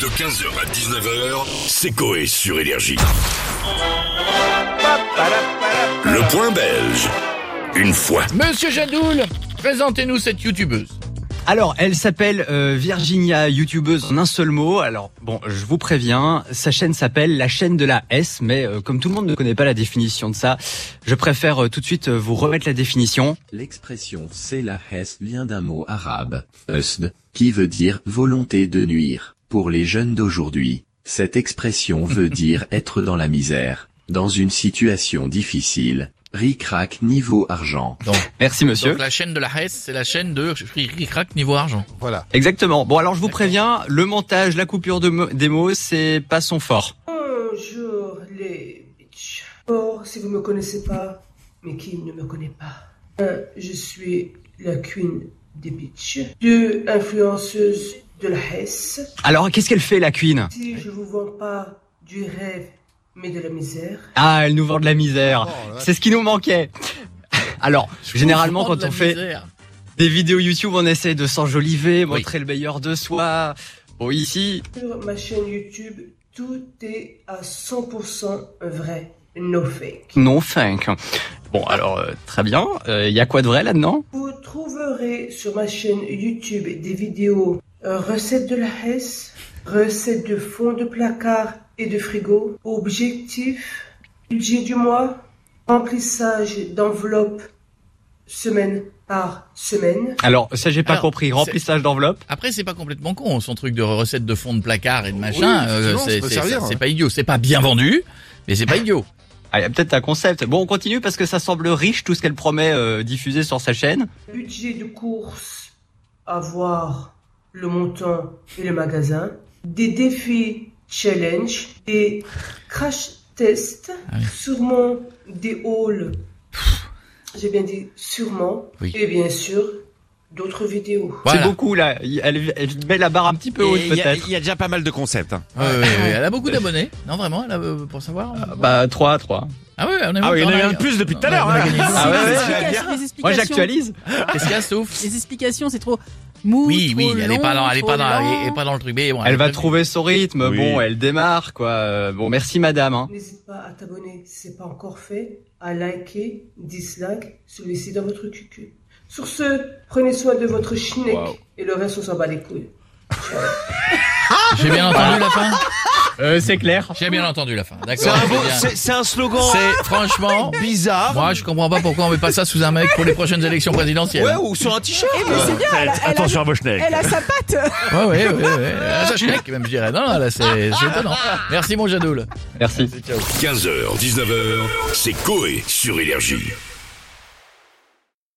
De 15h à 19h, c'est Coé sur Énergie. Le point belge. Une fois. Monsieur Jadoul, présentez-nous cette youtubeuse. Alors, elle s'appelle euh, Virginia, youtubeuse en un seul mot. Alors, bon, je vous préviens, sa chaîne s'appelle la chaîne de la S, mais euh, comme tout le monde ne connaît pas la définition de ça, je préfère euh, tout de suite euh, vous remettre la définition. L'expression c'est la Hesse vient d'un mot arabe, usd, qui veut dire volonté de nuire. Pour les jeunes d'aujourd'hui, cette expression veut dire être dans la misère, dans une situation difficile, ric-rac niveau argent. Donc, Merci monsieur. donc la chaîne de la Hesse, c'est la chaîne de Ricrac niveau argent. Voilà. Exactement. Bon, alors je vous préviens, le montage, la coupure de des mots, c'est pas son fort. Bonjour les bitches. Or, si vous me connaissez pas, mais qui ne me connaît pas, un, je suis la queen des bitches. Deux, influenceuse de la Hesse. Alors, qu'est-ce qu'elle fait la queen? Si je vous vends pas du rêve, mais de la misère. Ah, elle nous vend de la misère. Oh. C'est ce qui nous manquait. Alors, généralement, quand on fait misère. des vidéos YouTube, on essaie de s'enjoliver, Oui. montrer le meilleur de soi. Bon, ici, Sur ma chaîne YouTube, tout est à 100% vrai. No fake. non fake. Bon, alors, euh, très bien. Il y a quoi de vrai là-dedans? Vous trouverez sur ma chaîne YouTube des vidéos euh, recettes de la Hesse, recettes de fond de placard et de frigo, objectif, budget du mois, remplissage d'enveloppes semaine par semaine. Alors, ça, j'ai pas Alors, compris. Remplissage d'enveloppe Après, c'est pas complètement con, son truc de recette de fond de placard et de machin. Oui, euh, c'est c'est pas idiot. C'est pas bien vendu, mais c'est pas idiot. Ah, il y a peut-être un concept. Bon, on continue parce que ça semble riche tout ce qu'elle promet euh, diffuser sur sa chaîne. Budget de course, avoir le montant et le magasin, des défis challenge, des crash tests, Ah oui. sûrement des hauls, j'ai bien dit sûrement, Oui. et bien sûr d'autres vidéos. Voilà. C'est beaucoup là. Elle, elle met la barre un petit peu haute Et Il y, a- peut-être. il y a déjà pas mal de concepts. hein. Ouais, ouais, ouais, Elle a beaucoup d'abonnés. Non, vraiment, elle a, euh, pour savoir. Bah 3 3. Ah ouais, on est Ah oui, il y en a eu un de plus depuis tout à l'heure. a hein. Ah Moi j'actualise. Qu'est-ce qu'il y a, Stouff Les explications, c'est trop mou. Oui, oui, elle est pas dans, elle est pas dans, elle est pas dans le truc. Mais bon, Elle va trouver son rythme. Oui. Bon, elle démarre quoi. Euh, Bon, merci madame. hein. N'hésite pas à t'abonner si c'est pas encore fait, à liker, dislike, celui-ci dans votre cucu. Sur ce, prenez soin de votre schneck Wow. et le reste on s'en bat les couilles. J'ai bien entendu la fin? Euh, c'est clair. J'ai bien entendu la fin. C'est D'accord. un, très beau- bien. c'est- c'est un slogan C'est franchement bizarre. Moi, je comprends pas pourquoi on met pas ça sous un mec pour les prochaines élections présidentielles. Ouais, ou sur un t-shirt. Eh, mais c'est bien, elle a, elle a- Attention à vos schnecks. elle a sa patte. Ouais, ouais, ouais, ouais. Ah, ça schneck, même, je dirais. Non, non, là, c'est c'est étonnant. Merci, mon Jadoul. Merci. 15h, 19h, c'est Coé sur Énergie.